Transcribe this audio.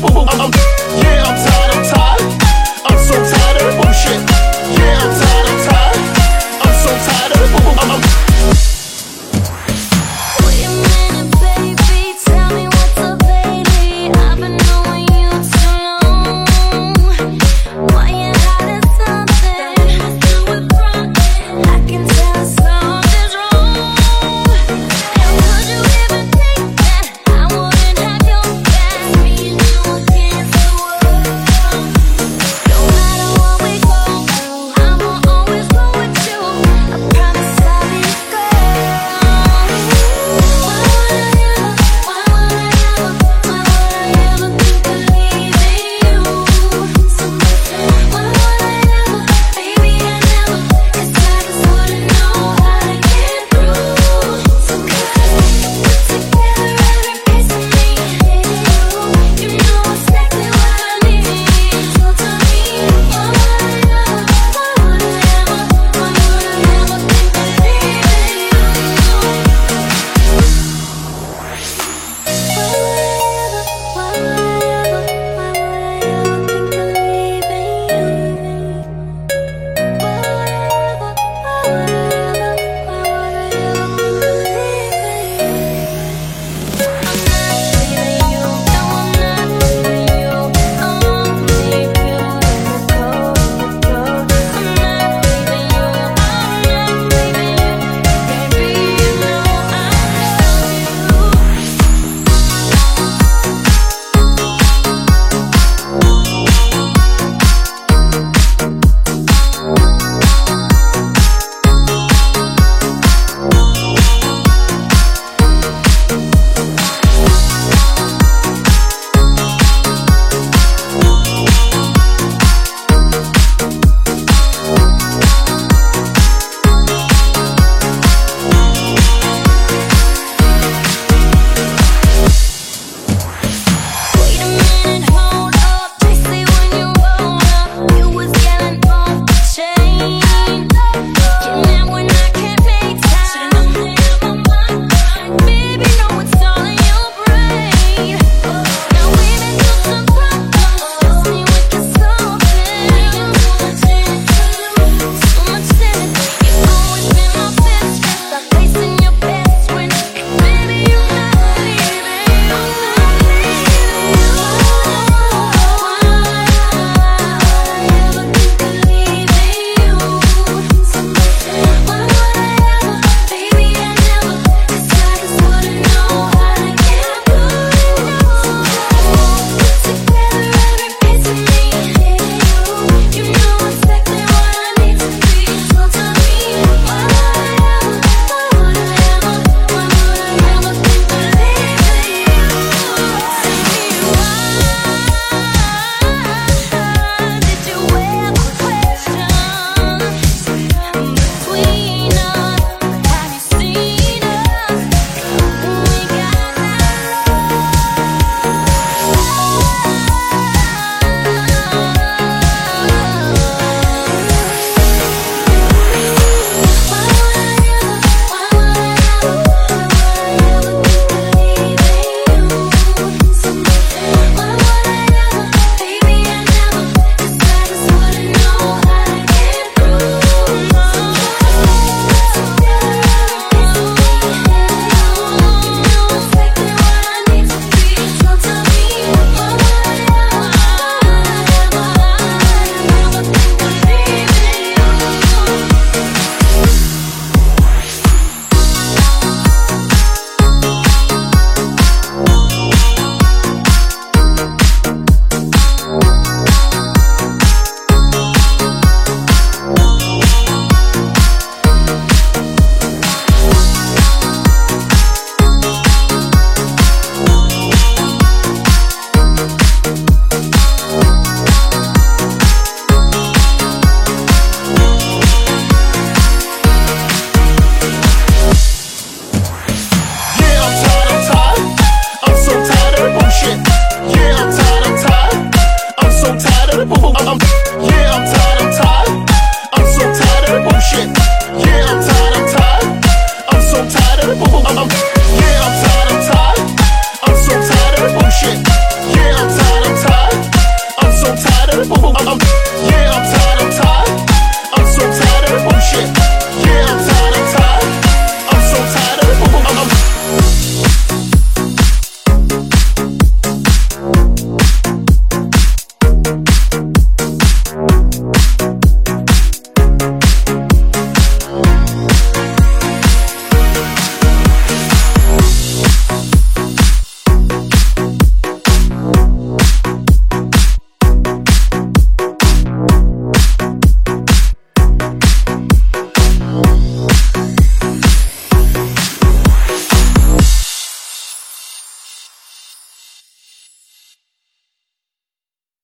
Oh oh oh.